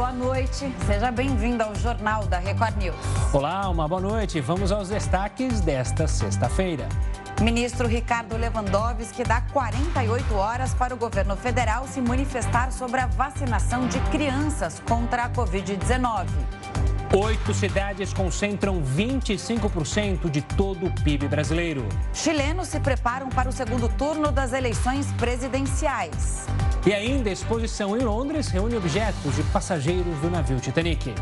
boa noite. Seja bem-vindo ao Jornal da Record News. Olá, uma boa noite. Vamos aos destaques desta sexta-feira. Ministro Ricardo Lewandowski dá 48 horas para o governo federal se manifestar sobre a vacinação de crianças contra a Covid-19. Oito cidades concentram 25% de todo o PIB brasileiro. Chilenos se preparam para o segundo turno das eleições presidenciais. E ainda a exposição em Londres reúne objetos de passageiros do navio Titanic.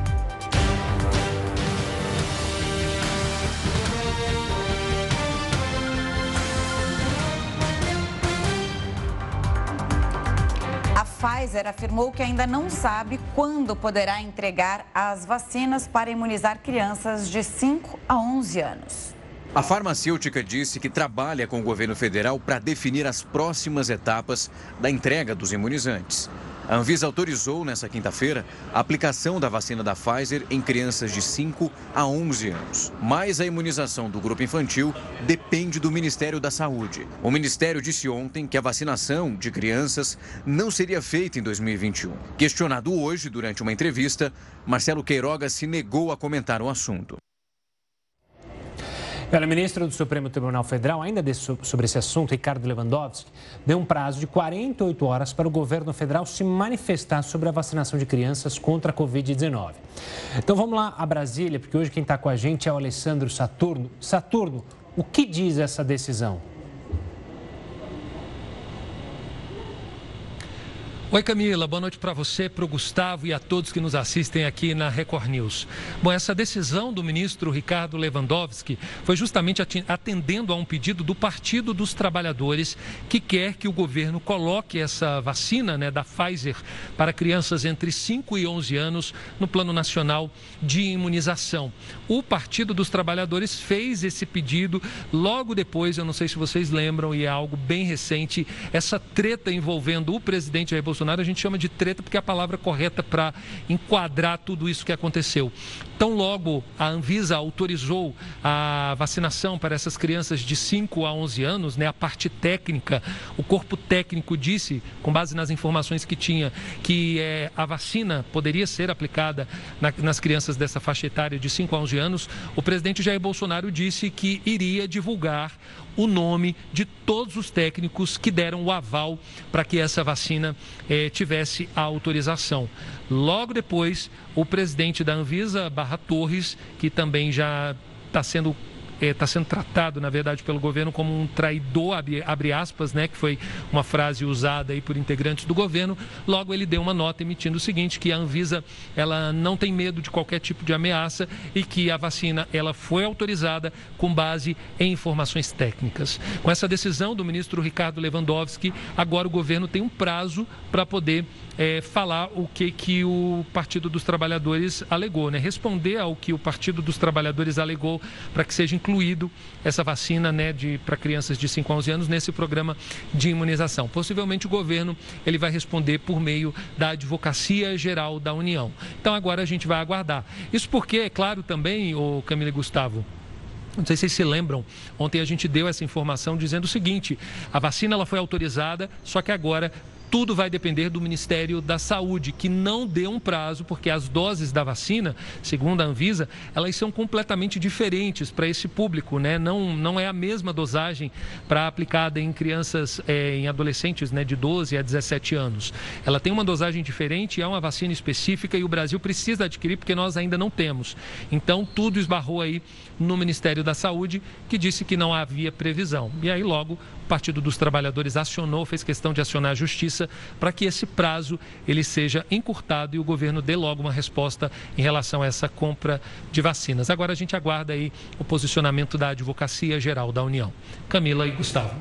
Pfizer afirmou que ainda não sabe quando poderá entregar as vacinas para imunizar crianças de 5 a 11 anos. A farmacêutica disse que trabalha com o governo federal para definir as próximas etapas da entrega dos imunizantes. A Anvisa autorizou nesta quinta-feira a aplicação da vacina da Pfizer em crianças de 5 a 11 anos. Mas a imunização do grupo infantil depende do Ministério da Saúde. O Ministério disse ontem que a vacinação de crianças não seria feita em 2021. Questionado hoje durante uma entrevista, Marcelo Queiroga se negou a comentar o assunto. O ministro do Supremo Tribunal Federal, ainda sobre esse assunto, Ricardo Lewandowski, deu um prazo de 48 horas para o governo federal se manifestar sobre a vacinação de crianças contra a Covid-19. Então vamos lá a Brasília, porque hoje quem está com a gente é o Alessandro Saturno. Saturno, o que diz essa decisão? Oi Camila, boa noite para você, para o Gustavo e a todos que nos assistem aqui na Record News. Bom, essa decisão do ministro Ricardo Lewandowski foi justamente atendendo a um pedido do Partido dos Trabalhadores que quer que o governo coloque essa vacina né, da Pfizer para crianças entre 5 e 11 anos no Plano Nacional de Imunização. O Partido dos Trabalhadores fez esse pedido logo depois, eu não sei se vocês lembram, e é algo bem recente, essa treta envolvendo o presidente Jair a gente chama de treta porque é a palavra correta para enquadrar tudo isso que aconteceu. Tão logo a Anvisa autorizou a vacinação para essas crianças de 5 a 11 anos, né, a parte técnica, o corpo técnico disse, com base nas informações que tinha, que é, a vacina poderia ser aplicada na, nas crianças dessa faixa etária de 5 a 11 anos, o presidente Jair Bolsonaro disse que iria divulgar o nome de todos os técnicos que deram o aval para que essa vacina eh, tivesse a autorização. Logo depois, o presidente da Anvisa, Barra Torres, que também já está sendo está eh, sendo tratado, na verdade, pelo governo como um traidor, abre, abre, aspas, né, que foi uma frase usada aí por integrantes do governo. Logo, ele deu uma nota emitindo o seguinte, que a Anvisa ela não tem medo de qualquer tipo de ameaça e que a vacina ela foi autorizada com base em informações técnicas. Com essa decisão do ministro Ricardo Lewandowski, agora o governo tem um prazo para poder é, falar o que, que o Partido dos Trabalhadores alegou, né? responder ao que o Partido dos Trabalhadores alegou para que seja incluído essa vacina né, para crianças de 5 a 11 anos nesse programa de imunização. Possivelmente o governo ele vai responder por meio da Advocacia Geral da União. Então agora a gente vai aguardar. Isso porque, é claro também, o Camila e Gustavo, não sei se vocês se lembram, ontem a gente deu essa informação dizendo o seguinte: a vacina ela foi autorizada, só que agora tudo vai depender do Ministério da Saúde, que não deu um prazo, porque as doses da vacina, segundo a Anvisa, elas são completamente diferentes para esse público, né? Não, não é a mesma dosagem para aplicada em crianças, é, em adolescentes, né, de 12 a 17 anos. Ela tem uma dosagem diferente, é uma vacina específica e o Brasil precisa adquirir porque nós ainda não temos. Então, tudo esbarrou aí no Ministério da Saúde, que disse que não havia previsão. E aí, logo, Partido dos Trabalhadores acionou, fez questão de acionar a Justiça para que esse prazo ele seja encurtado e o governo dê logo uma resposta em relação a essa compra de vacinas. Agora a gente aguarda aí o posicionamento da Advocacia Geral da União. Camila e Gustavo.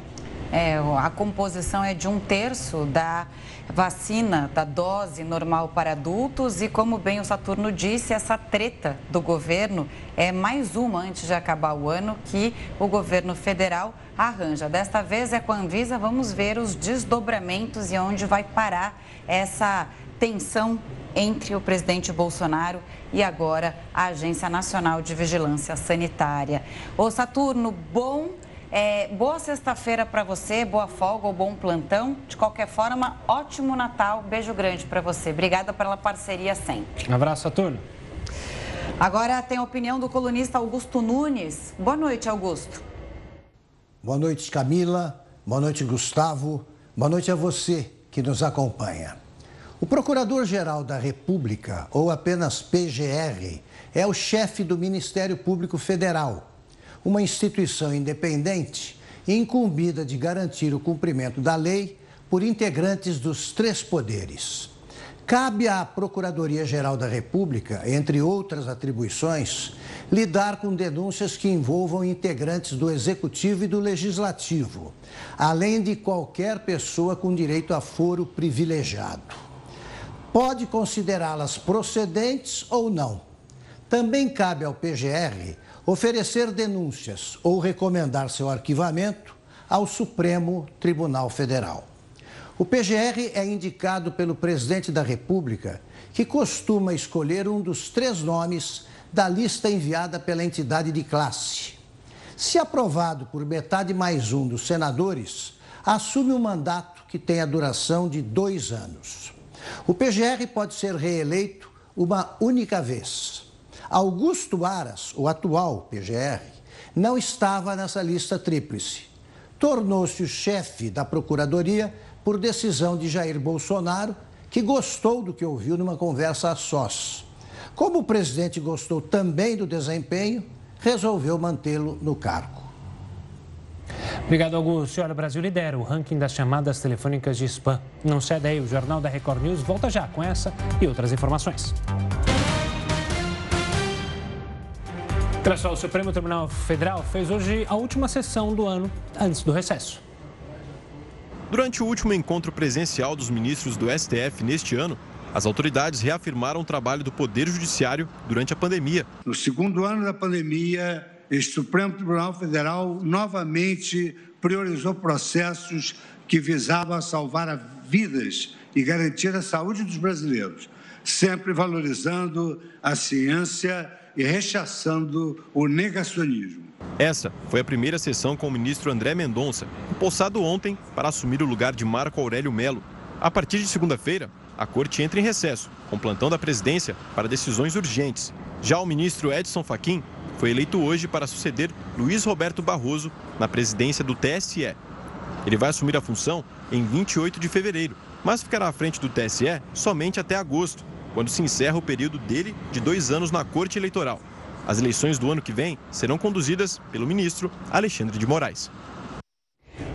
É, a composição é de um terço da vacina, da dose normal para adultos e, como bem o Saturno disse, essa treta do governo é mais uma antes de acabar o ano que o governo federal arranja. Desta vez é com a Anvisa, vamos ver os desdobramentos e onde vai parar essa tensão entre o presidente Bolsonaro e agora a Agência Nacional de Vigilância Sanitária. Ô Saturno, bom É, boa sexta-feira para você, boa folga ou bom plantão. De qualquer forma, ótimo Natal. Beijo grande para você. Obrigada pela parceria sempre. Um abraço, Saturno. Agora tem a opinião do colunista Augusto Nunes. Boa noite, Augusto. Boa noite, Camila. Boa noite, Gustavo. Boa noite a você que nos acompanha. O Procurador-Geral da República, ou apenas PGR, é o chefe do Ministério Público Federal, uma instituição independente incumbida de garantir o cumprimento da lei por integrantes dos três poderes. Cabe à Procuradoria-Geral da República, entre outras atribuições, lidar com denúncias que envolvam integrantes do Executivo e do Legislativo, além de qualquer pessoa com direito a foro privilegiado. Pode considerá-las procedentes ou não. Também cabe ao PGR oferecer denúncias ou recomendar seu arquivamento ao Supremo Tribunal Federal. O PGR é indicado pelo presidente da República, que costuma escolher um dos três nomes da lista enviada pela entidade de classe. Se aprovado por metade mais um dos senadores, assume um mandato que tem a duração de dois anos. O PGR pode ser reeleito uma única vez. Augusto Aras, o atual PGR, não estava nessa lista tríplice. Tornou-se o chefe da Procuradoria por decisão de Jair Bolsonaro, que gostou do que ouviu numa conversa a sós. Como o presidente gostou também do desempenho, resolveu mantê-lo no cargo. Obrigado, Augusto. Olha, o Brasil lidera o ranking das chamadas telefônicas de spam. Não cede aí, o Jornal da Record News volta já com essa e outras informações. Olha só, o Supremo Tribunal Federal fez hoje a última sessão do ano antes do recesso. Durante o último encontro presencial dos ministros do STF neste ano, as autoridades reafirmaram o trabalho do Poder Judiciário durante a pandemia. No segundo ano da pandemia, o Supremo Tribunal Federal novamente priorizou processos que visavam salvar vidas e garantir a saúde dos brasileiros, sempre valorizando a ciência e rechaçando o negacionismo. Essa foi a primeira sessão com o ministro André Mendonça, empossado ontem para assumir o lugar de Marco Aurélio Melo. A partir de segunda-feira, a corte entra em recesso, com plantão da presidência para decisões urgentes. Já o ministro Edson Fachin foi eleito hoje para suceder Luiz Roberto Barroso na presidência do TSE. Ele vai assumir a função em 28 de fevereiro, mas ficará à frente do TSE somente até agosto, quando se encerra o período dele de dois anos na Corte Eleitoral. As eleições do ano que vem serão conduzidas pelo ministro Alexandre de Moraes.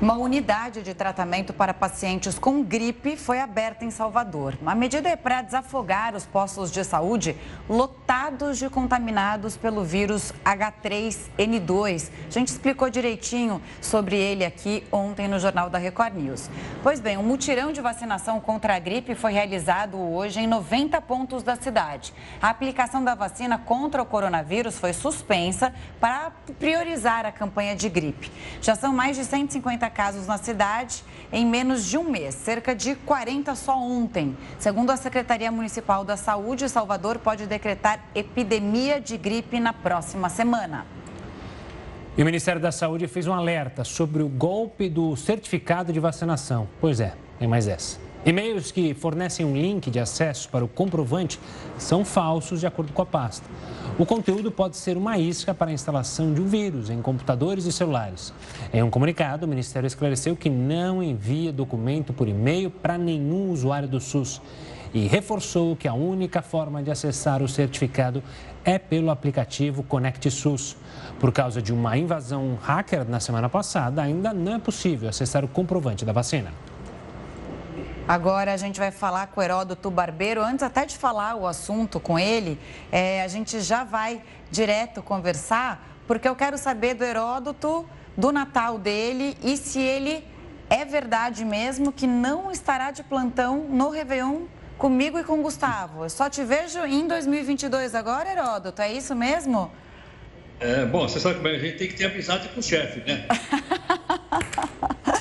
Uma unidade de tratamento para pacientes com gripe foi aberta em Salvador. A medida é para desafogar os postos de saúde lotados de contaminados pelo vírus H3N2. A gente explicou direitinho sobre ele aqui ontem no Jornal da Record News. Pois bem, um mutirão de vacinação contra a gripe foi realizado hoje em 90 pontos da cidade. A aplicação da vacina contra o coronavírus foi suspensa para priorizar a campanha de gripe. Já são mais de 150 casos na cidade em menos de um mês, cerca de 40 só ontem. Segundo a Secretaria Municipal da Saúde, Salvador pode decretar epidemia de gripe na próxima semana. E o Ministério da Saúde fez um alerta sobre o golpe do certificado de vacinação. Pois é, tem mais essa. E-mails que fornecem um link de acesso para o comprovante são falsos, de acordo com a pasta. O conteúdo pode ser uma isca para a instalação de um vírus em computadores e celulares. Em um comunicado, o Ministério esclareceu que não envia documento por e-mail para nenhum usuário do SUS e reforçou que a única forma de acessar o certificado é pelo aplicativo Conect SUS. Por causa de uma invasão hacker na semana passada, ainda não é possível acessar o comprovante da vacina. Agora a gente vai falar com o Heródoto Barbeiro. Antes até de falar o assunto com ele, é, a gente já vai direto conversar, porque eu quero saber do Heródoto, do Natal dele e se ele é verdade mesmo que não estará de plantão no Réveillon comigo e com o Gustavo. Eu só te vejo em 2022 agora, Heródoto, é isso mesmo? É, bom, você sabe que a gente tem que ter amizade com o chefe, né?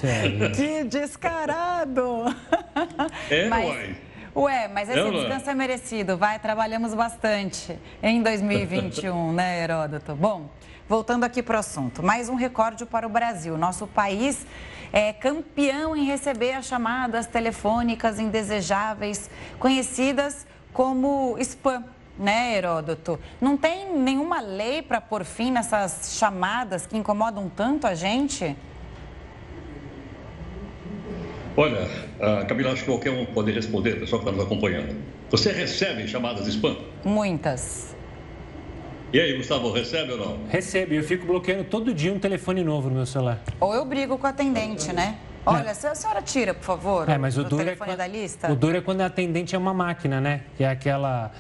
que descarado! É, Mas, uai. Ué, mas esse é, descanso é merecido. Vai, trabalhamos bastante em 2021, né, Heródoto? Bom, voltando aqui para o assunto. Mais um recorde para o Brasil. Nosso país é campeão em receber as chamadas telefônicas indesejáveis, conhecidas como spam né, Heródoto? Não tem nenhuma lei para pôr fim nessas chamadas que incomodam tanto a gente? Olha, Camila, acho que qualquer um pode responder, pessoal que está nos acompanhando. Você recebe chamadas de spam? Muitas. E aí, Gustavo, recebe ou não? Recebe. Eu fico bloqueando todo dia um telefone novo no meu celular. Ou eu brigo com o atendente, né? Olha, é. a senhora tira, por favor, é, mas o, o duro é telefone é, da lista. O duro é quando a atendente é uma máquina, né? Que é aquela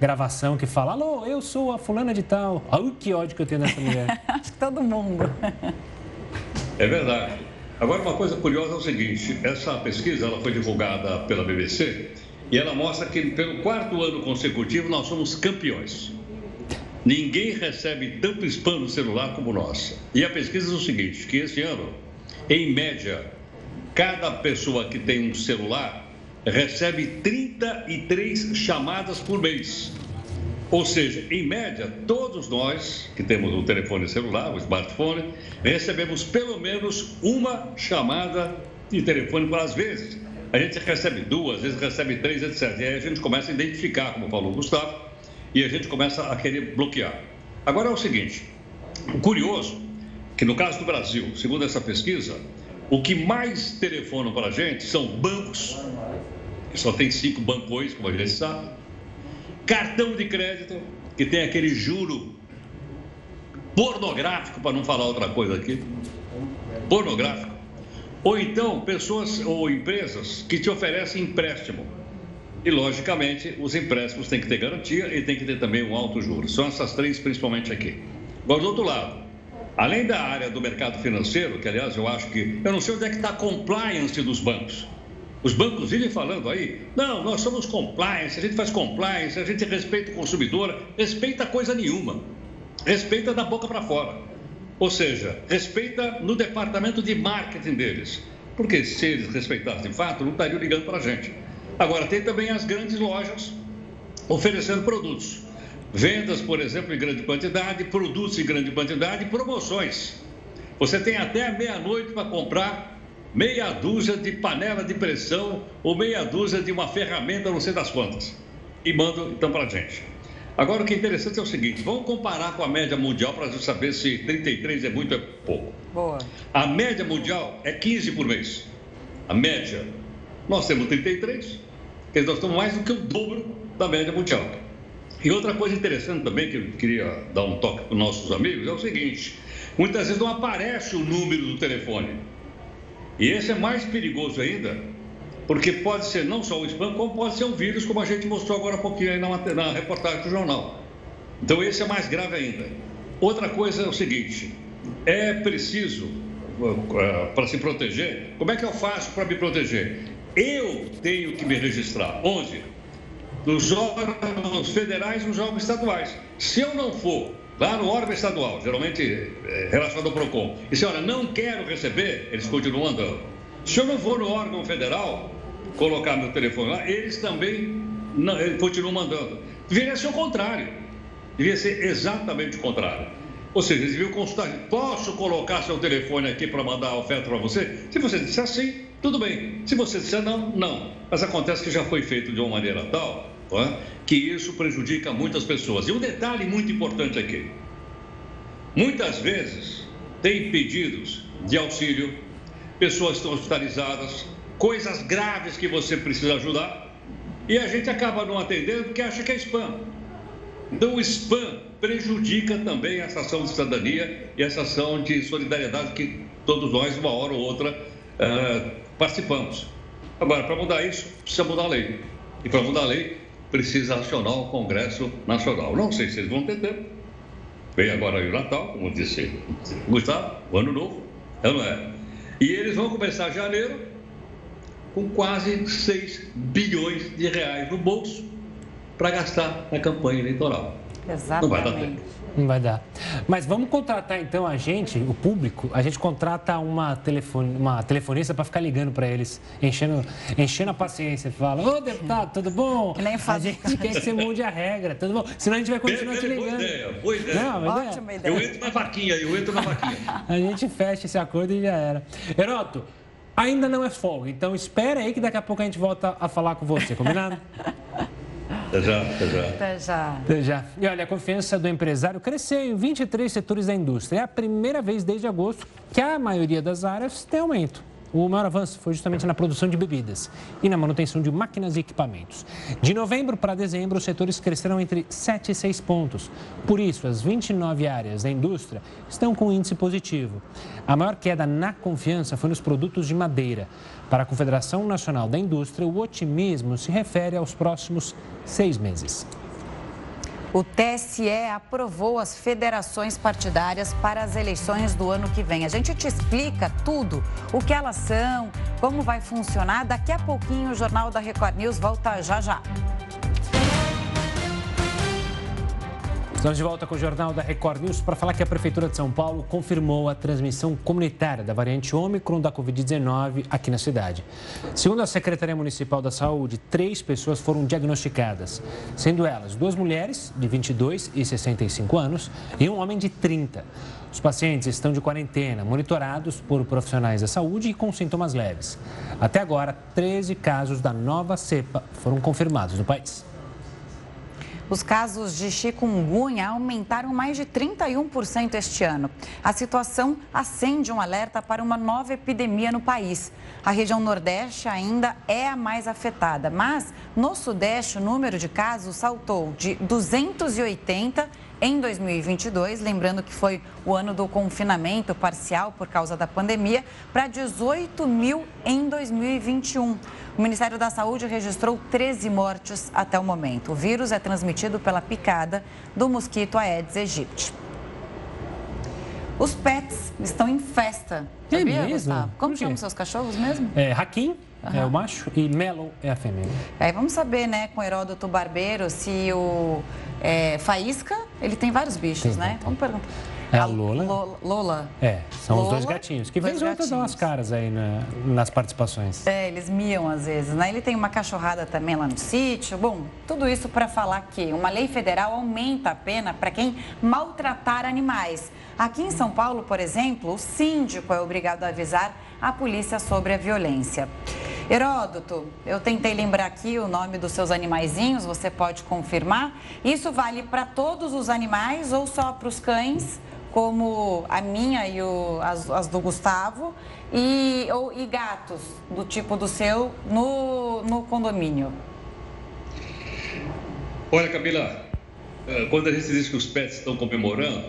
gravação que fala, alô, eu sou a fulana de tal. Ai, que ódio que eu tenho dessa mulher. Acho que todo mundo. É verdade. Agora, uma coisa curiosa é o seguinte, essa pesquisa ela foi divulgada pela BBC e ela mostra que pelo quarto ano consecutivo nós somos campeões. Ninguém recebe tanto spam no celular como nós. E a pesquisa diz o seguinte, que esse ano, em média, cada pessoa que tem um celular recebe 33 chamadas por mês. Ou seja, em média, todos nós que temos um telefone celular, um smartphone, recebemos pelo menos uma chamada de telefone às vezes. A gente recebe duas, às vezes recebe três, etc. E aí a gente começa a identificar, como falou o Gustavo, e a gente começa a querer bloquear. Agora é o seguinte: o curioso, que no caso do Brasil, segundo essa pesquisa, o que mais telefonam para a gente são bancos que só tem cinco bancões, como a gente sabe. Cartão de crédito, que tem aquele juro pornográfico, para não falar outra coisa aqui. Pornográfico. Ou então, pessoas ou empresas que te oferecem empréstimo. E, logicamente, os empréstimos têm que ter garantia e tem que ter também um alto juro. São essas três, principalmente aqui. Agora, do outro lado, além da área do mercado financeiro, que, aliás, eu acho que. Eu não sei onde é que está a compliance dos bancos. Os bancos vivem falando aí, não, nós somos compliance, a gente faz compliance, a gente respeita o consumidor, respeita coisa nenhuma. Respeita da boca para fora. Ou seja, respeita no departamento de marketing deles. Porque se eles respeitassem de fato, não estariam ligando para a gente. Agora, tem também as grandes lojas oferecendo produtos. Vendas, por exemplo, em grande quantidade, produtos em grande quantidade, promoções. Você tem até meia-noite para comprar meia dúzia de panela de pressão ou meia dúzia de uma ferramenta, não sei das quantas. E mandam então para a gente. Agora, o que é interessante é o seguinte: vamos comparar com a média mundial para saber se 33 é muito ou é pouco. Boa. A média mundial é 15 por mês. A média. Nós temos 33, quer nós estamos mais do que o dobro da média mundial. E outra coisa interessante também que eu queria dar um toque para os nossos amigos é o seguinte: muitas vezes não aparece o número do telefone. E esse é mais perigoso ainda, porque pode ser não só o spam, como pode ser um vírus, como a gente mostrou agora há pouquinho aí na, na reportagem do jornal. Então esse é mais grave ainda. Outra coisa é o seguinte: é preciso, uh, para se proteger, como é que eu faço para me proteger? Eu tenho que me registrar. Onde? Nos órgãos federais nos órgãos estaduais. Se eu não for lá no órgão estadual, geralmente é, relacionado ao PROCON, e se olha, não quero receber, eles continuam andando. Se eu não for no órgão federal colocar meu telefone lá, eles também não, eles continuam mandando. Deveria ser o contrário. Devia ser exatamente o contrário. Ou seja, eles deviam consultar, posso colocar seu telefone aqui para mandar a oferta para você? Se você disser sim, tudo bem. Se você disser não, não. Mas acontece que já foi feito de uma maneira tal que isso prejudica muitas pessoas. E um detalhe muito importante aqui: muitas vezes tem pedidos de auxílio, pessoas estão hospitalizadas, coisas graves que você precisa ajudar, e a gente acaba não atendendo porque acha que é spam. Então, o spam prejudica também essa ação de cidadania e essa ação de solidariedade que todos nós, uma hora ou outra, uh, participamos. Agora, para mudar isso, precisa mudar a lei. E para mudar a lei, precisa acionar o Congresso Nacional. Não sei se eles vão ter tempo. Vem agora aí o Natal, como disse Gustavo, o Ano Novo, é não é? E eles vão começar janeiro com quase 6 bilhões de reais no bolso para gastar na campanha eleitoral. Exatamente. Não vai dar tempo. Não vai dar. Mas vamos contratar então a gente, o público, a gente contrata uma, telefone, uma telefonista para ficar ligando para eles, enchendo, enchendo a paciência. Fala, ô deputado, tudo bom? Que nem a gente quer que você mude a regra, tudo bom? Senão a gente vai continuar te ligando. Boa ideia, boa ideia. Não, Ótima ideia. Eu entro na vaquinha, eu entro na vaquinha. a gente fecha esse acordo e já era. Heroto, ainda não é folga, então espera aí que daqui a pouco a gente volta a falar com você, combinado? Até já, até já. Até já. Até já. E olha, a confiança do empresário cresceu em 23 setores da indústria. É a primeira vez desde agosto que a maioria das áreas tem aumento. O maior avanço foi justamente na produção de bebidas e na manutenção de máquinas e equipamentos. De novembro para dezembro, os setores cresceram entre 7 e 6 pontos. Por isso, as 29 áreas da indústria estão com índice positivo. A maior queda na confiança foi nos produtos de madeira. Para a Confederação Nacional da Indústria, o otimismo se refere aos próximos seis meses. O TSE aprovou as federações partidárias para as eleições do ano que vem. A gente te explica tudo, o que elas são, como vai funcionar. Daqui a pouquinho o Jornal da Record News volta já já. Estamos de volta com o Jornal da Record News para falar que a Prefeitura de São Paulo confirmou a transmissão comunitária da variante Ômicron da Covid-19 aqui na cidade. Segundo a Secretaria Municipal da Saúde, três pessoas foram diagnosticadas, sendo elas duas mulheres de 22 e 65 anos e um homem de 30. Os pacientes estão de quarentena, monitorados por profissionais da saúde e com sintomas leves. Até agora, 13 casos da nova cepa foram confirmados no país. Os casos de chikungunya aumentaram mais de 31% este ano. A situação acende um alerta para uma nova epidemia no país. A região Nordeste ainda é a mais afetada, mas no Sudeste o número de casos saltou de 280 em 2022, lembrando que foi o ano do confinamento parcial por causa da pandemia, para 18 mil em 2021. O Ministério da Saúde registrou 13 mortes até o momento. O vírus é transmitido pela picada do mosquito Aedes aegypti. Os pets estão em festa. É sabia, mesmo? Gustavo? Como chamam seus cachorros mesmo? É, Hakim uhum. é o macho e Melon é a fêmea. Aí vamos saber, né, com o Heródoto Barbeiro, se o é, Faísca, ele tem vários bichos, tem, né? Vamos perguntar. É a Lola. Lola. É, são Lola, os dois gatinhos. Que vez ou outra dão as caras aí na, nas participações. É, eles miam às vezes, né? Ele tem uma cachorrada também lá no sítio. Bom, tudo isso para falar que uma lei federal aumenta a pena para quem maltratar animais. Aqui em São Paulo, por exemplo, o síndico é obrigado a avisar a polícia sobre a violência. Heródoto, eu tentei lembrar aqui o nome dos seus animaizinhos, você pode confirmar? Isso vale para todos os animais ou só para os cães, como a minha e o, as, as, do Gustavo, e, ou, e gatos do tipo do seu no, no condomínio? Olha, Camila, eh, quando a gente diz que os pets estão comemorando,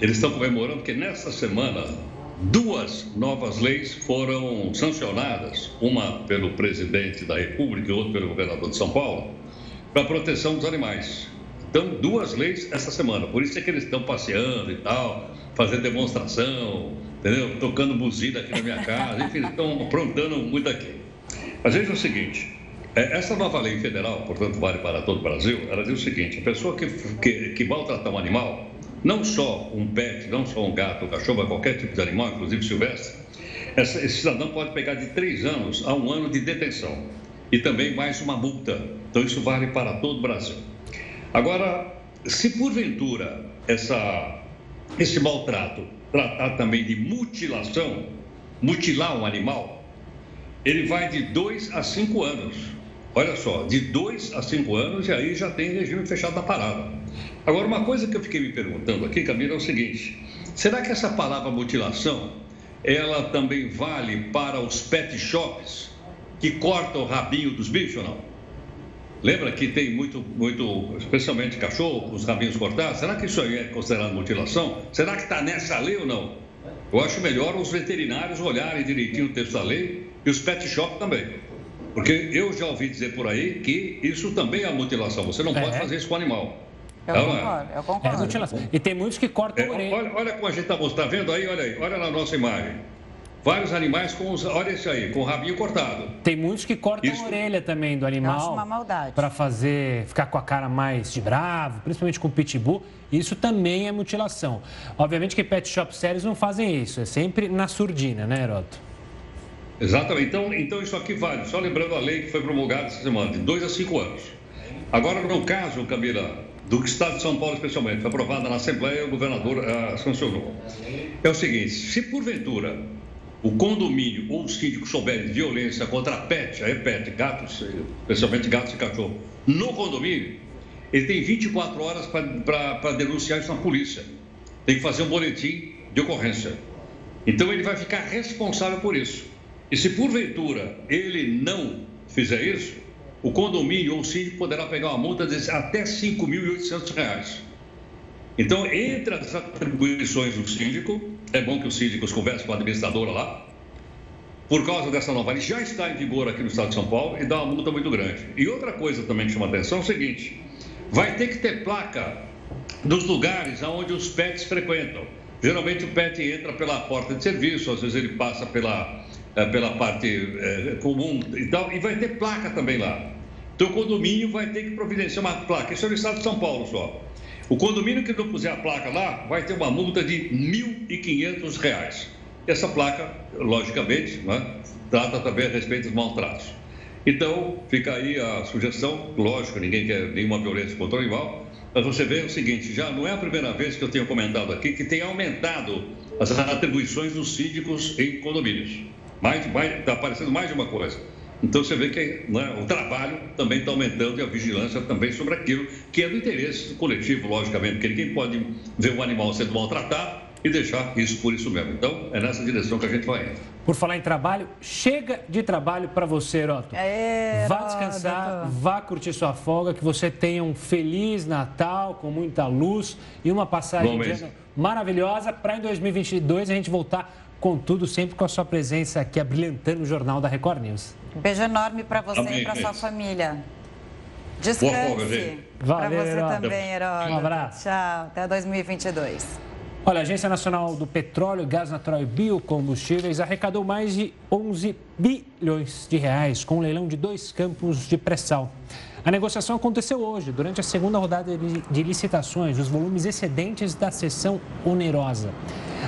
eles estão comemorando porque nessa semana Duas novas leis foram sancionadas, uma pelo presidente da República e outra pelo governador de São Paulo, para a proteção dos animais. Então, duas leis essa semana, por isso é que eles estão passeando e tal, fazendo demonstração, entendeu? Tocando buzina aqui na minha casa, enfim, estão aprontando muito aqui. Mas veja o seguinte, é, essa nova lei federal, portanto, vale para todo o Brasil, ela diz o seguinte, a pessoa que, que, que maltratar um animal, não só um pet, não só um gato, um cachorro, mas qualquer tipo de animal, inclusive silvestre, esse cidadão pode pegar de três anos a um ano de detenção e também mais uma multa. Então, isso vale para todo o Brasil. Agora, se porventura essa, esse maltrato tratar também de mutilação, mutilar um animal, ele vai de dois a cinco anos. Olha só, de dois a cinco anos e aí já tem regime fechado da parada. Agora, uma coisa que eu fiquei me perguntando aqui, Camila, é o seguinte: será que essa palavra mutilação ela também vale para os pet shops que cortam o rabinho dos bichos ou não? Lembra que tem muito, muito, especialmente cachorro, os rabinhos cortados? Será que isso aí é considerado mutilação? Será que está nessa lei ou não? Eu acho melhor os veterinários olharem direitinho o texto da lei e os pet shops também. Porque eu já ouvi dizer por aí que isso também é mutilação. Você não é. pode fazer isso com o animal. Eu então, concordo, eu concordo. É, e tem muitos que cortam é, a orelha. Olha, olha como a gente está mostrando, tá vendo aí? Olha aí, olha na nossa imagem. vários animais com os, olha isso aí, com o rabinho cortado. Tem muitos que cortam isso. a orelha também do animal. acho uma maldade. Para fazer, ficar com a cara mais de bravo, principalmente com o pitbull. Isso também é mutilação. Obviamente que pet shop séries não fazem isso, é sempre na surdina, né, Heroto? Exatamente. Então, então isso aqui vale. Só lembrando a lei que foi promulgada essa semana, de 2 a 5 anos. Agora, no caso, Camila, do Estado de São Paulo especialmente, foi aprovada na Assembleia, o governador uh, sancionou. É o seguinte, se porventura o condomínio ou o síndico souberem de violência contra a pet, é pet, gatos, especialmente gatos e cachorro, no condomínio, ele tem 24 horas para denunciar isso na polícia. Tem que fazer um boletim de ocorrência. Então ele vai ficar responsável por isso. E se porventura ele não fizer isso, o condomínio ou o síndico poderá pegar uma multa de até R$ 5.800. Então, entre as atribuições do síndico, é bom que os síndicos conversem com a administradora lá, por causa dessa nova lei, já está em vigor aqui no estado de São Paulo e dá uma multa muito grande. E outra coisa também que chama atenção é o seguinte: vai ter que ter placa dos lugares onde os pets frequentam. Geralmente o pet entra pela porta de serviço, às vezes ele passa pela, eh, pela parte é, comum e tal, e vai ter placa também lá. Então o condomínio vai ter que providenciar uma placa. Isso é no estado de São Paulo só. O condomínio que não puser a placa lá vai ter uma multa de R$ 1.500. Essa placa, logicamente, né, trata também a respeito dos maltratos. Então, fica aí a sugestão, lógico, ninguém quer nenhuma violência contra o animal, mas você vê o seguinte, já não é a primeira vez que eu tenho comentado aqui que tem aumentado as atribuições dos síndicos em condomínios. Está aparecendo mais de uma coisa. Então você vê que né, o trabalho também está aumentando e a vigilância também sobre aquilo que é do interesse coletivo, logicamente, porque ninguém pode ver um animal sendo maltratado e deixar isso por isso mesmo. Então é nessa direção que a gente vai indo. Por falar em trabalho, chega de trabalho para você, Heroto. É, vá descansar, vá curtir sua folga, que você tenha um feliz Natal com muita luz e uma passagem de ano maravilhosa para em 2022 a gente voltar com tudo, sempre com a sua presença aqui abrilhantando o Jornal da Record News. Beijo enorme para você Amém, e para sua família. Descanse. Para você Heródoto. também, Heródoto. Um abraço. Tchau. Até 2022. Olha, a Agência Nacional do Petróleo, Gás Natural e Biocombustíveis arrecadou mais de 11 bilhões de reais com o um leilão de dois campos de pré-sal. A negociação aconteceu hoje, durante a segunda rodada de licitações, os volumes excedentes da sessão onerosa.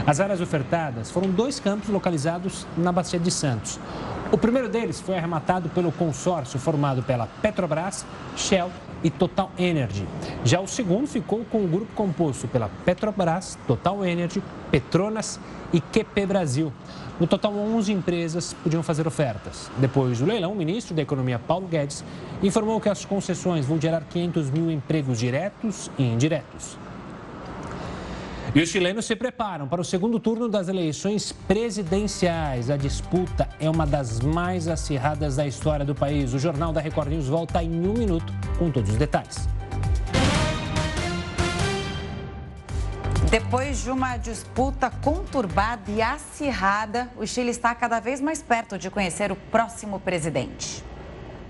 As áreas ofertadas foram dois campos localizados na Bacia de Santos. O primeiro deles foi arrematado pelo consórcio formado pela Petrobras, Shell e Total Energy. Já o segundo ficou com o grupo composto pela Petrobras, Total Energy, Petronas e QP Brasil. No total, 11 empresas podiam fazer ofertas. Depois do leilão, o ministro da Economia, Paulo Guedes, informou que as concessões vão gerar 500 mil empregos diretos e indiretos. E os chilenos se preparam para o segundo turno das eleições presidenciais. A disputa é uma das mais acirradas da história do país. O Jornal da Record News volta em um minuto com todos os detalhes. Depois de uma disputa conturbada e acirrada, o Chile está cada vez mais perto de conhecer o próximo presidente.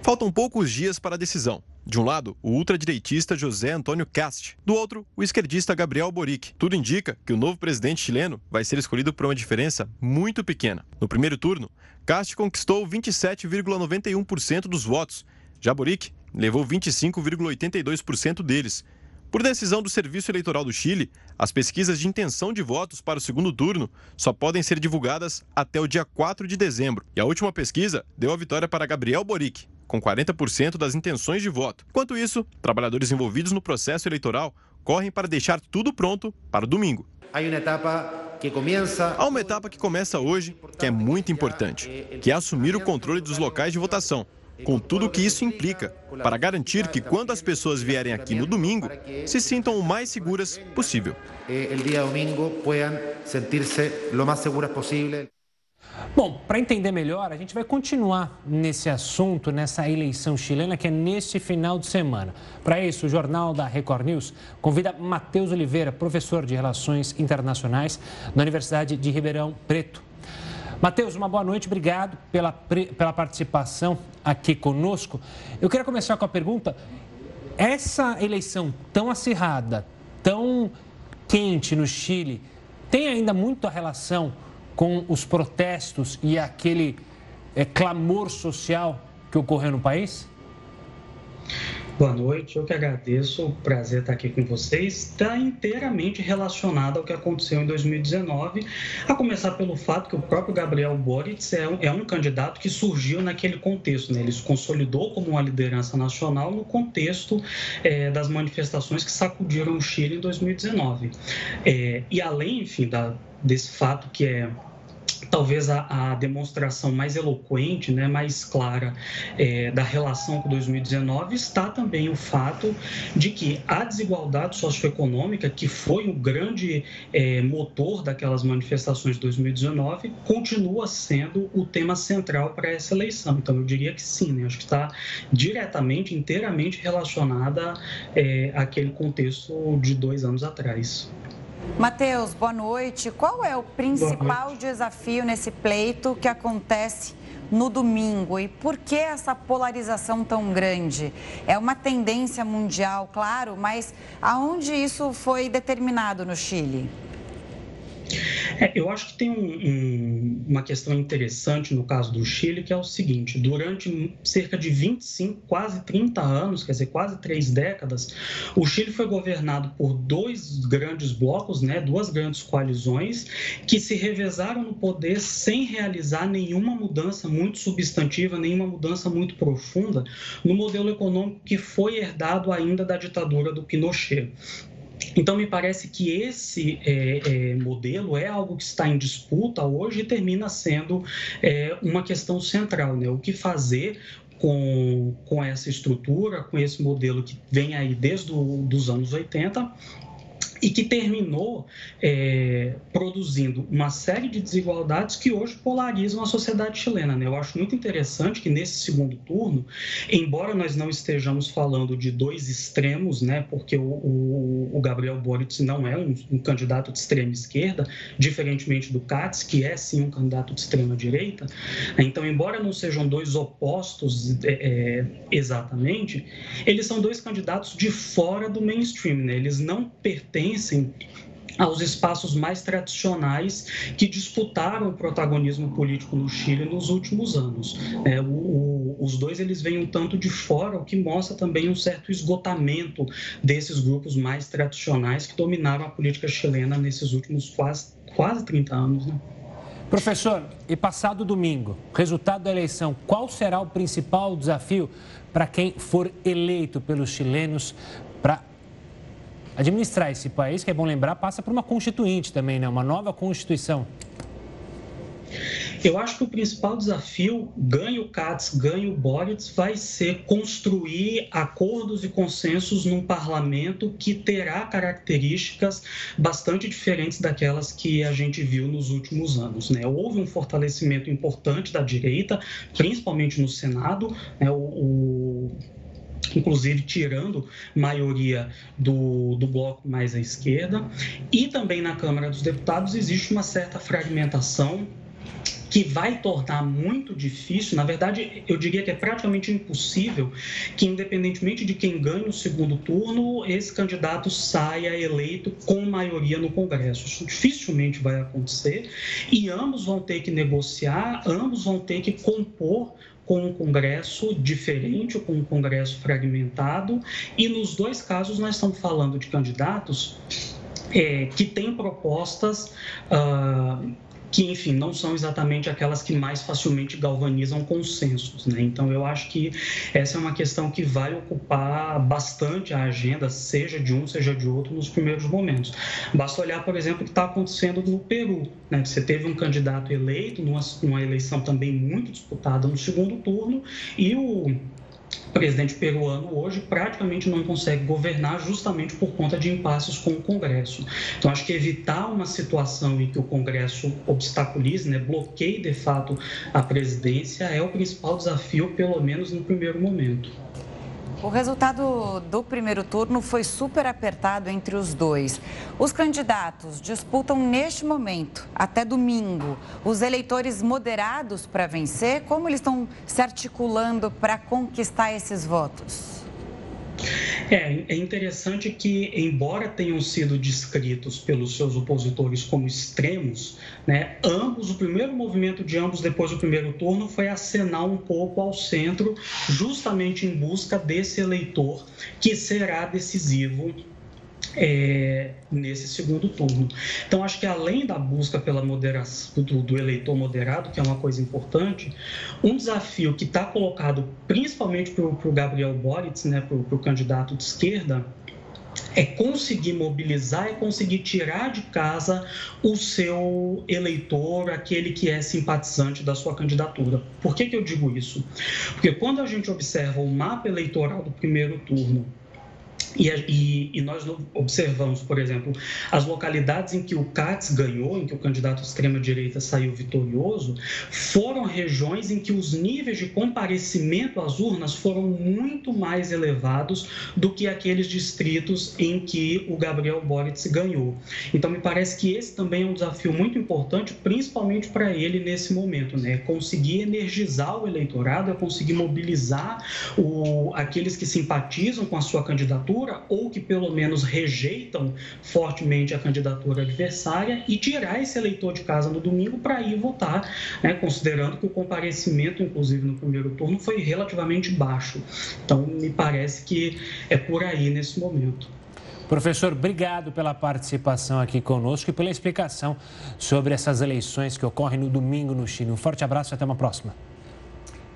Faltam poucos dias para a decisão. De um lado, o ultradireitista José Antônio Cast. Do outro, o esquerdista Gabriel Boric. Tudo indica que o novo presidente chileno vai ser escolhido por uma diferença muito pequena. No primeiro turno, Cast conquistou 27,91% dos votos. Já Boric levou 25,82% deles. Por decisão do Serviço Eleitoral do Chile, as pesquisas de intenção de votos para o segundo turno só podem ser divulgadas até o dia 4 de dezembro. E a última pesquisa deu a vitória para Gabriel Boric, com 40% das intenções de voto. Enquanto isso, trabalhadores envolvidos no processo eleitoral correm para deixar tudo pronto para o domingo. Há uma etapa que começa hoje, que é muito importante, que é assumir o controle dos locais de votação com tudo o que isso implica, para garantir que quando as pessoas vierem aqui no domingo, se sintam o mais seguras possível. Bom, para entender melhor, a gente vai continuar nesse assunto, nessa eleição chilena que é neste final de semana. Para isso, o Jornal da Record News convida Matheus Oliveira, professor de Relações Internacionais da Universidade de Ribeirão Preto, Matheus, uma boa noite, obrigado pela, pela participação aqui conosco. Eu queria começar com a pergunta: essa eleição tão acirrada, tão quente no Chile, tem ainda muito a relação com os protestos e aquele é, clamor social que ocorreu no país? Boa noite, eu que agradeço, o prazer estar aqui com vocês. Está inteiramente relacionado ao que aconteceu em 2019, a começar pelo fato que o próprio Gabriel Boric é um, é um candidato que surgiu naquele contexto, né? ele se consolidou como uma liderança nacional no contexto é, das manifestações que sacudiram o Chile em 2019. É, e além, enfim, da, desse fato que é talvez a, a, demonstração mais eloquente, né, mais clara é, da relação com 2019 está também o fato de que a desigualdade socioeconômica, que foi o grande é, motor daquelas manifestações de 2019, continua sendo o tema central para essa eleição. Então, eu diria que sim, né, acho que está diretamente, inteiramente relacionada é, àquele contexto de dois anos atrás. Matheus, boa noite. Qual é o principal desafio nesse pleito que acontece no domingo e por que essa polarização tão grande? É uma tendência mundial, claro, mas aonde isso foi determinado no Chile? É, eu acho que tem um, um, uma questão interessante no caso do Chile, que é o seguinte: durante cerca de 25, quase 30 anos, quer dizer, quase três décadas, o Chile foi governado por dois grandes blocos, né, duas grandes coalizões, que se revezaram no poder sem realizar nenhuma mudança muito substantiva, nenhuma mudança muito profunda no modelo econômico que foi herdado ainda da ditadura do Pinochet. Então, me parece que esse é, é, modelo é algo que está em disputa hoje e termina sendo é, uma questão central. Né? O que fazer com, com essa estrutura, com esse modelo que vem aí desde os anos 80 e que terminou é, produzindo uma série de desigualdades que hoje polarizam a sociedade chilena. Né? Eu acho muito interessante que nesse segundo turno, embora nós não estejamos falando de dois extremos, né, porque o, o, o Gabriel Boric não é um, um, candidato de extrema esquerda, diferentemente do Katz, que é sim um candidato de extrema direita. Então, embora não sejam dois opostos é, é, exatamente, eles são dois candidatos de fora do mainstream. Né? Eles não pertencem pertencem aos espaços mais tradicionais que disputaram o protagonismo político no Chile nos últimos anos. É, o, o, os dois eles vêm um tanto de fora, o que mostra também um certo esgotamento desses grupos mais tradicionais que dominaram a política chilena nesses últimos quase, quase 30 anos. Né? Professor, e passado domingo, resultado da eleição, qual será o principal desafio para quem for eleito pelos chilenos para administrar esse país, que é bom lembrar, passa por uma constituinte também, né? uma nova constituição. Eu acho que o principal desafio, ganha o Katz, ganha o vai ser construir acordos e consensos num parlamento que terá características bastante diferentes daquelas que a gente viu nos últimos anos. Né? Houve um fortalecimento importante da direita, principalmente no Senado. Né? o, o inclusive tirando maioria do, do bloco mais à esquerda. E também na Câmara dos Deputados existe uma certa fragmentação que vai tornar muito difícil, na verdade, eu diria que é praticamente impossível que, independentemente de quem ganhe o segundo turno, esse candidato saia eleito com maioria no Congresso. Isso dificilmente vai acontecer e ambos vão ter que negociar, ambos vão ter que compor com um Congresso diferente, com um Congresso fragmentado, e nos dois casos nós estamos falando de candidatos é, que têm propostas. Uh, que, enfim, não são exatamente aquelas que mais facilmente galvanizam consensos. Né? Então, eu acho que essa é uma questão que vai ocupar bastante a agenda, seja de um, seja de outro, nos primeiros momentos. Basta olhar, por exemplo, o que está acontecendo no Peru. Né? Você teve um candidato eleito numa, numa eleição também muito disputada no segundo turno e o o presidente peruano hoje praticamente não consegue governar justamente por conta de impasses com o Congresso. Então, acho que evitar uma situação em que o Congresso obstaculize, né, bloqueie de fato a presidência, é o principal desafio, pelo menos no primeiro momento. O resultado do primeiro turno foi super apertado entre os dois. Os candidatos disputam neste momento, até domingo, os eleitores moderados para vencer. Como eles estão se articulando para conquistar esses votos? É, é interessante que, embora tenham sido descritos pelos seus opositores como extremos, né, ambos, o primeiro movimento de ambos depois do primeiro turno foi acenar um pouco ao centro, justamente em busca desse eleitor que será decisivo é, nesse segundo turno. Então, acho que além da busca pela moderação do, do eleitor moderado, que é uma coisa importante, um desafio que está colocado principalmente para o Gabriel Boric, né, para o candidato de esquerda, é conseguir mobilizar e conseguir tirar de casa o seu eleitor, aquele que é simpatizante da sua candidatura. Por que, que eu digo isso? Porque quando a gente observa o mapa eleitoral do primeiro turno e, e, e, nós observamos, por exemplo, as localidades em que o CATS ganhou, em que o candidato extrema-direita saiu vitorioso, foram regiões em que os níveis de comparecimento às urnas foram muito mais elevados do que aqueles distritos em que o Gabriel Boric ganhou. Então, me parece que esse também é um desafio muito importante, principalmente para ele nesse momento, né? Conseguir energizar o eleitorado, é conseguir mobilizar o, aqueles que simpatizam com a sua candidatura ou que pelo menos rejeitam fortemente a candidatura adversária e tirar esse eleitor de casa no domingo para ir votar, né, considerando que o comparecimento, inclusive no primeiro turno, foi relativamente baixo. Então, me parece que é por aí nesse momento. Professor, obrigado pela participação aqui conosco e pela explicação sobre essas eleições que ocorrem no domingo no Chile. Um forte abraço e até uma próxima.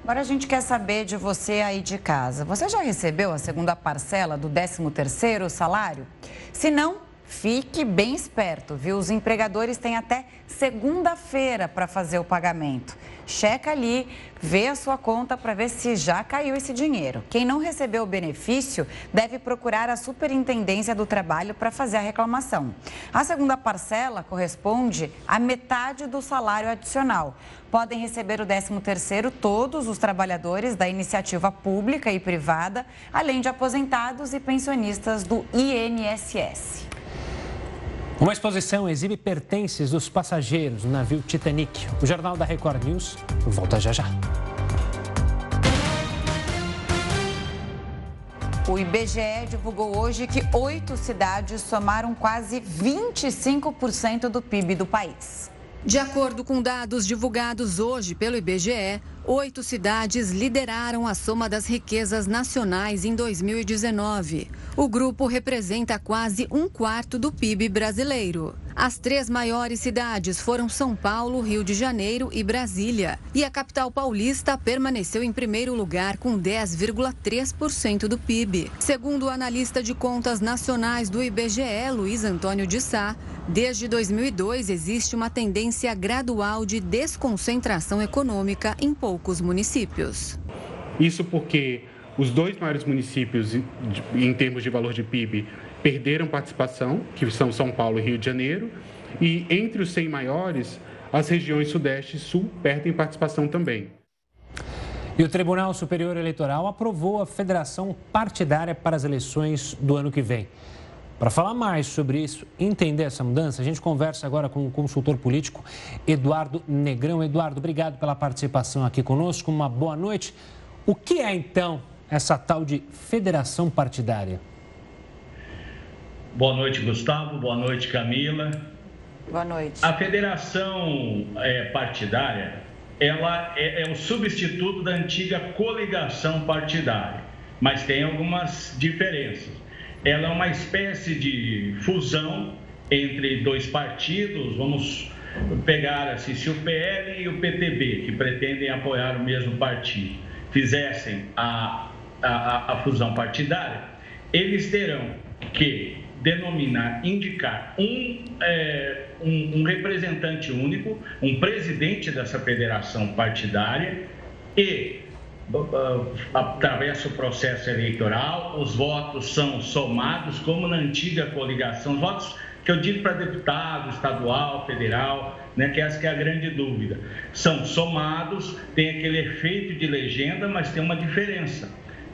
Agora a gente quer saber de você aí de casa. Você já recebeu a segunda parcela do 13º salário? Se não, fique bem esperto, viu? Os empregadores têm até segunda-feira para fazer o pagamento checa ali, vê a sua conta para ver se já caiu esse dinheiro. Quem não recebeu o benefício deve procurar a Superintendência do Trabalho para fazer a reclamação. A segunda parcela corresponde à metade do salário adicional. Podem receber o 13º todos os trabalhadores da iniciativa pública e privada, além de aposentados e pensionistas do INSS. Uma exposição exibe pertences dos passageiros no navio Titanic. O Jornal da Record News volta já já. O IBGE divulgou hoje que oito cidades somaram quase 25% do PIB do país. De acordo com dados divulgados hoje pelo IBGE, Oito cidades lideraram a soma das riquezas nacionais em 2019. O grupo representa quase um quarto do PIB brasileiro. As três maiores cidades foram São Paulo, Rio de Janeiro e Brasília. E a capital paulista permaneceu em primeiro lugar com 10,3% do PIB. Segundo o analista de contas nacionais do IBGE, Luiz Antônio de Sá, desde 2002 existe uma tendência gradual de desconcentração econômica em poucos municípios. Isso porque os dois maiores municípios, em termos de valor de PIB, perderam participação, que são São Paulo e Rio de Janeiro, e entre os 100 maiores, as regiões Sudeste e Sul perdem participação também. E o Tribunal Superior Eleitoral aprovou a federação partidária para as eleições do ano que vem. Para falar mais sobre isso, entender essa mudança, a gente conversa agora com o consultor político Eduardo Negrão. Eduardo, obrigado pela participação aqui conosco. Uma boa noite. O que é então essa tal de federação partidária? Boa noite, Gustavo. Boa noite, Camila. Boa noite. A federação é, partidária, ela é, é o substituto da antiga coligação partidária, mas tem algumas diferenças ela é uma espécie de fusão entre dois partidos, vamos pegar assim, se o PL e o PTB, que pretendem apoiar o mesmo partido, fizessem a, a, a fusão partidária, eles terão que denominar, indicar um, é, um, um representante único, um presidente dessa federação partidária e atravessa o processo eleitoral, os votos são somados, como na antiga coligação, os votos que eu digo para deputado, estadual, federal, né, que essa que é a grande dúvida. São somados, tem aquele efeito de legenda, mas tem uma diferença.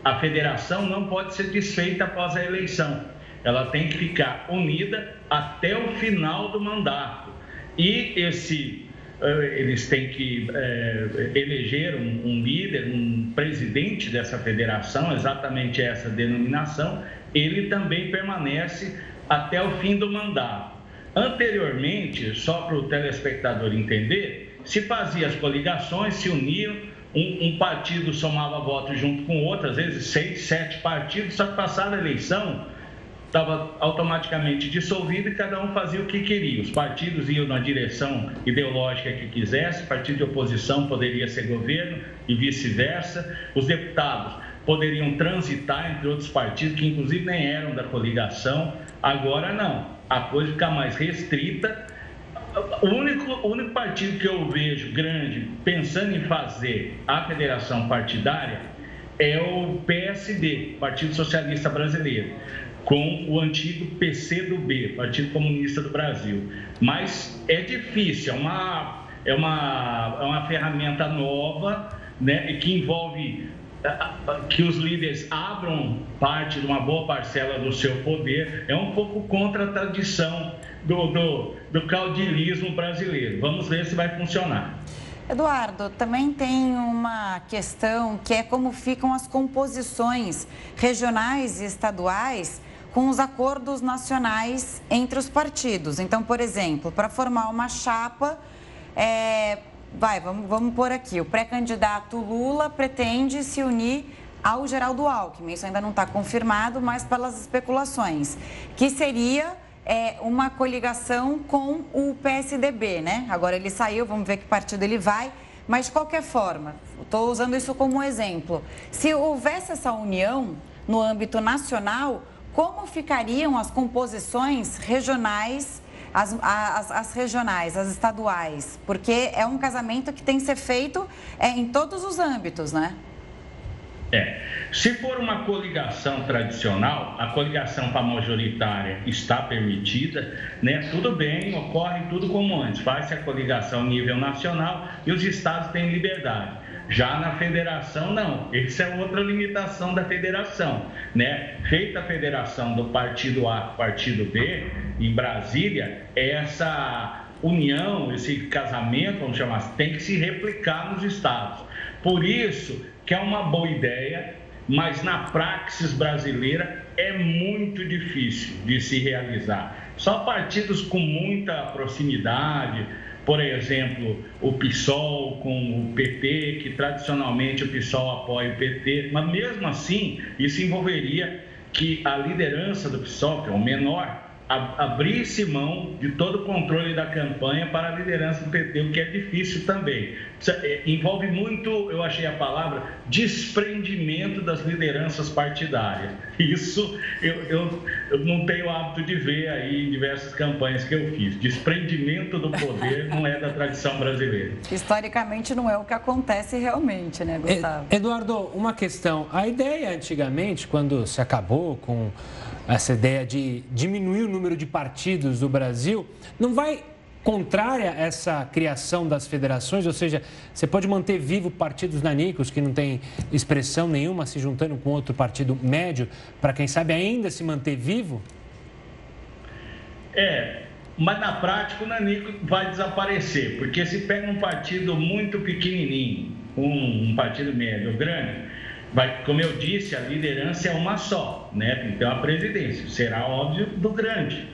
A federação não pode ser desfeita após a eleição. Ela tem que ficar unida até o final do mandato. E esse eh, eles têm que é, eleger um, um, líder, um presidente dessa federação, exatamente essa denominação, ele também permanece até o fim do mandato. Anteriormente, só para o telespectador entender, se fazia as coligações, se uniam, um, um, partido somava votos junto com outro, às vezes seis, sete partidos, só que passada a eleição estava automaticamente dissolvido e cada um fazia o que queria. Os partidos iam na direção ideológica que quisesse, partido de oposição poderia ser governo e vice-versa. Os deputados poderiam transitar entre outros partidos que inclusive nem eram da coligação. Agora não, a coisa fica mais restrita. O único, o único partido que eu vejo grande pensando em fazer a federação partidária é o PSD, Partido Socialista Brasileiro com o antigo PCdoB, Partido Comunista do Brasil. Mas é difícil, é uma, é uma, é uma ferramenta nova né, que envolve que os líderes abram parte de uma boa parcela do seu poder, é um pouco contra a tradição do, do, do caudilismo brasileiro. Vamos ver se vai funcionar. Eduardo, também tem uma questão que é como ficam as composições regionais e estaduais com os acordos nacionais entre os partidos. Então, por exemplo, para formar uma chapa, é, vai, vamos, vamos por aqui, o pré-candidato Lula pretende se unir ao Geraldo Alckmin. Isso ainda não está confirmado, mas pelas especulações, que seria é, uma coligação com o PSDB, né? Agora ele saiu, vamos ver que partido ele vai. Mas, de qualquer forma, estou usando isso como exemplo. Se houvesse essa união no âmbito nacional, como ficariam as composições regionais, as, as, as, regionais, as estaduais? Porque é um casamento que tem que ser feito é, em todos os âmbitos, né? É. Se for uma coligação tradicional, a coligação para majoritária está permitida, né? Tudo bem, ocorre tudo como antes. Faz-se a coligação nível nacional e os estados têm liberdade. Já na federação, não. Essa é outra limitação da federação. Né? Feita a federação do partido A partido B, em Brasília, essa união, esse casamento, vamos chamar assim, tem que se replicar nos estados. Por isso que é uma boa ideia, mas na praxis brasileira é muito difícil de se realizar. Só partidos com muita proximidade, por exemplo, o PSOL com o PT, que tradicionalmente o PSOL apoia o PT, mas mesmo assim isso envolveria que a liderança do PSOL, que é o menor, abrisse mão de todo o controle da campanha para a liderança do PT, o que é difícil também. É, envolve muito, eu achei a palavra, desprendimento das lideranças partidárias. Isso eu, eu, eu não tenho hábito de ver aí em diversas campanhas que eu fiz. Desprendimento do poder não é da tradição brasileira. Historicamente não é o que acontece realmente, né, Gustavo? Eduardo, uma questão. A ideia antigamente, quando se acabou com essa ideia de diminuir o número de partidos do Brasil, não vai contrária a essa criação das federações? Ou seja, você pode manter vivo partidos nanicos que não têm expressão nenhuma se juntando com outro partido médio, para quem sabe ainda se manter vivo? É, mas na prática o nanico vai desaparecer, porque se pega um partido muito pequenininho, um, um partido médio grande, vai, como eu disse, a liderança é uma só, né? Então a presidência será óbvio do grande.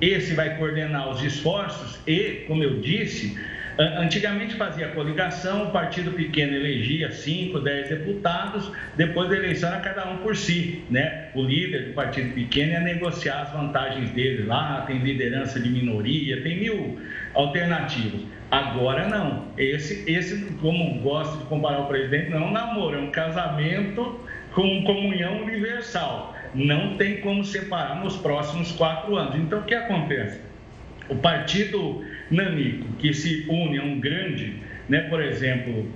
Esse vai coordenar os esforços e, como eu disse, Antigamente fazia coligação, o partido pequeno elegia 5, 10 deputados, depois da eleição era cada um por si, né? O líder do partido pequeno ia negociar as vantagens dele lá, tem liderança de minoria, tem mil alternativas. Agora não. Esse, esse como gosta de comparar o presidente, não é um namoro, é um casamento com comunhão universal. Não tem como separar nos próximos quatro anos. Então, o que acontece? O partido nanico que se une a um grande, né, por exemplo,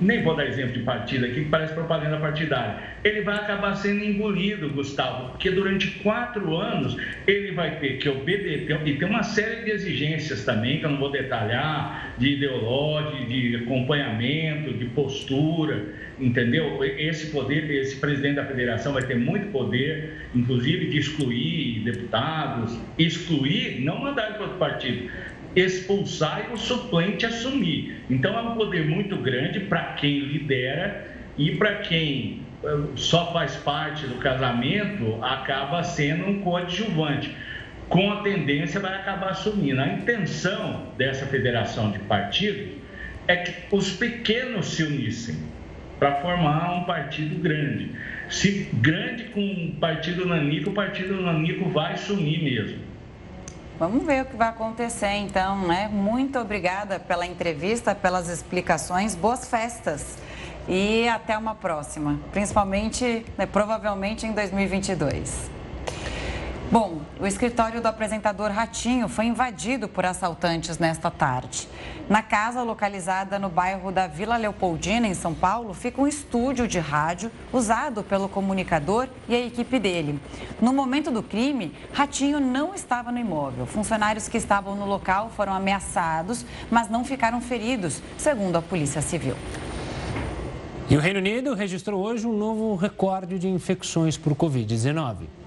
nem vou dar exemplo de partido aqui, que parece propaganda partidária, ele vai acabar sendo engolido, Gustavo, porque durante quatro anos ele vai ter que obedecer, e tem uma série de exigências também, que eu não vou detalhar, de ideológico, de acompanhamento, de postura, entendeu? Esse poder, esse presidente da federação vai ter muito poder, inclusive de excluir deputados, excluir, não mandar para outro partido, expulsar e o suplente assumir. Então é um poder muito grande para quem lidera e para quem eh, só faz parte do casamento acaba sendo um coadjuvante. Com a tendência vai acabar assumindo. A intenção dessa federação de partidos é que os pequenos se unissem para formar um partido grande. Se grande com o partido nanico, o partido nanico vai sumir mesmo. Vamos ver o que vai acontecer então, né? Muito obrigada pela entrevista, pelas explicações. Boas festas e até uma próxima, principalmente, né, provavelmente em 2022. Bom, o escritório do apresentador Ratinho foi invadido por assaltantes nesta tarde. Na casa localizada no bairro da Vila Leopoldina, em São Paulo, fica um estúdio de rádio usado pelo comunicador e a equipe dele. No momento do crime, Ratinho não estava no imóvel. Funcionários que estavam no local foram ameaçados, mas não ficaram feridos, segundo a Polícia Civil. E o Reino Unido registrou hoje um novo recorde de infecções por Covid-19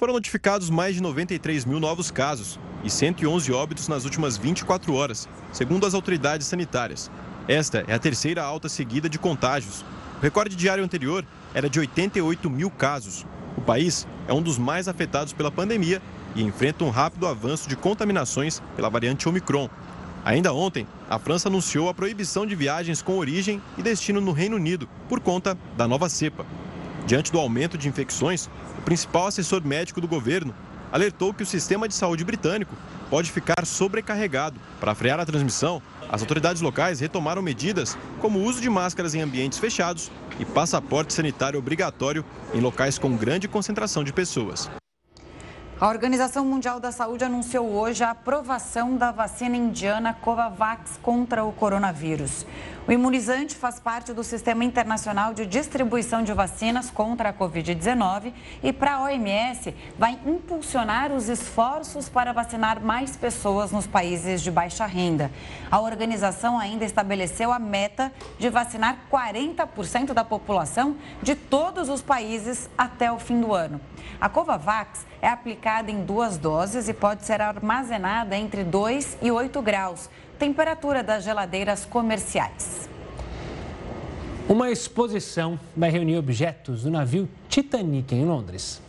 foram notificados mais de 93 mil novos casos e 111 óbitos nas últimas 24 horas, segundo as autoridades sanitárias. Esta é a terceira alta seguida de contágios. O recorde diário anterior era de 88 mil casos. O país é um dos mais afetados pela pandemia e enfrenta um rápido avanço de contaminações pela variante Omicron. Ainda ontem, a França anunciou a proibição de viagens com origem e destino no Reino Unido por conta da nova cepa. Diante do aumento de infecções, o principal assessor médico do governo alertou que o sistema de saúde britânico pode ficar sobrecarregado. Para frear a transmissão, as autoridades locais retomaram medidas como o uso de máscaras em ambientes fechados e passaporte sanitário obrigatório em locais com grande concentração de pessoas. A Organização Mundial da Saúde anunciou hoje a aprovação da vacina indiana Covax contra o coronavírus. O imunizante faz parte do Sistema Internacional de Distribuição de Vacinas contra a Covid-19 e, para a OMS, vai impulsionar os esforços para vacinar mais pessoas nos países de baixa renda. A organização ainda estabeleceu a meta de vacinar 40% da população de todos os países até o fim do ano. A Covavax é aplicada em duas doses e pode ser armazenada entre 2 e 8 graus temperatura das geladeiras comerciais. Uma exposição vai reunir objetos do navio Titanic em Londres.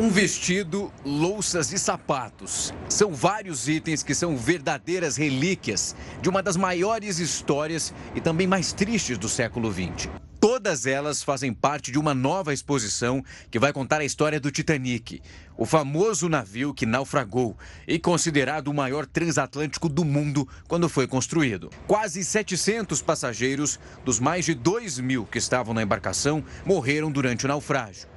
Um vestido, louças e sapatos. São vários itens que são verdadeiras relíquias de uma das maiores histórias e também mais tristes do século XX. Todas elas fazem parte de uma nova exposição que vai contar a história do Titanic, o famoso navio que naufragou e considerado o maior transatlântico do mundo quando foi construído. Quase 700 passageiros dos mais de 2 mil que estavam na embarcação morreram durante o naufrágio.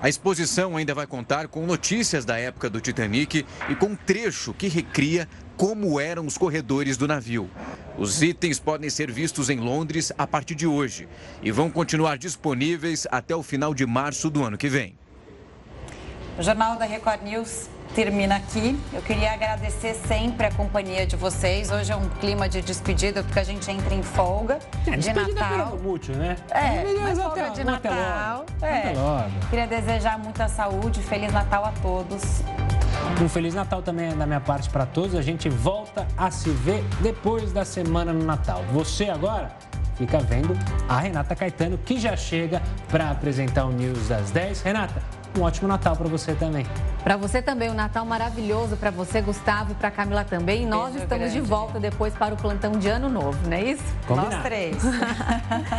A exposição ainda vai contar com notícias da época do Titanic e com um trecho que recria como eram os corredores do navio. Os itens podem ser vistos em Londres a partir de hoje e vão continuar disponíveis até o final de março do ano que vem. O Jornal da Record News termina aqui. Eu queria agradecer sempre a companhia de vocês. Hoje é um clima de despedida, porque a gente entra em folga é, de Natal. É útil, né? É, mas folga de Natal. É. Queria desejar muita saúde, Feliz Natal a todos. Um Feliz Natal também da minha parte para todos. A gente volta a se ver depois da semana no Natal. Você agora fica vendo a Renata Caetano, que já chega para apresentar o News das 10. Renata, um ótimo Natal para você também. Para você também, um Natal maravilhoso para você, Gustavo, e para Camila também. E nós Beijo estamos grande. de volta depois para o plantão de Ano Novo, não é isso? Combinado. Nós três.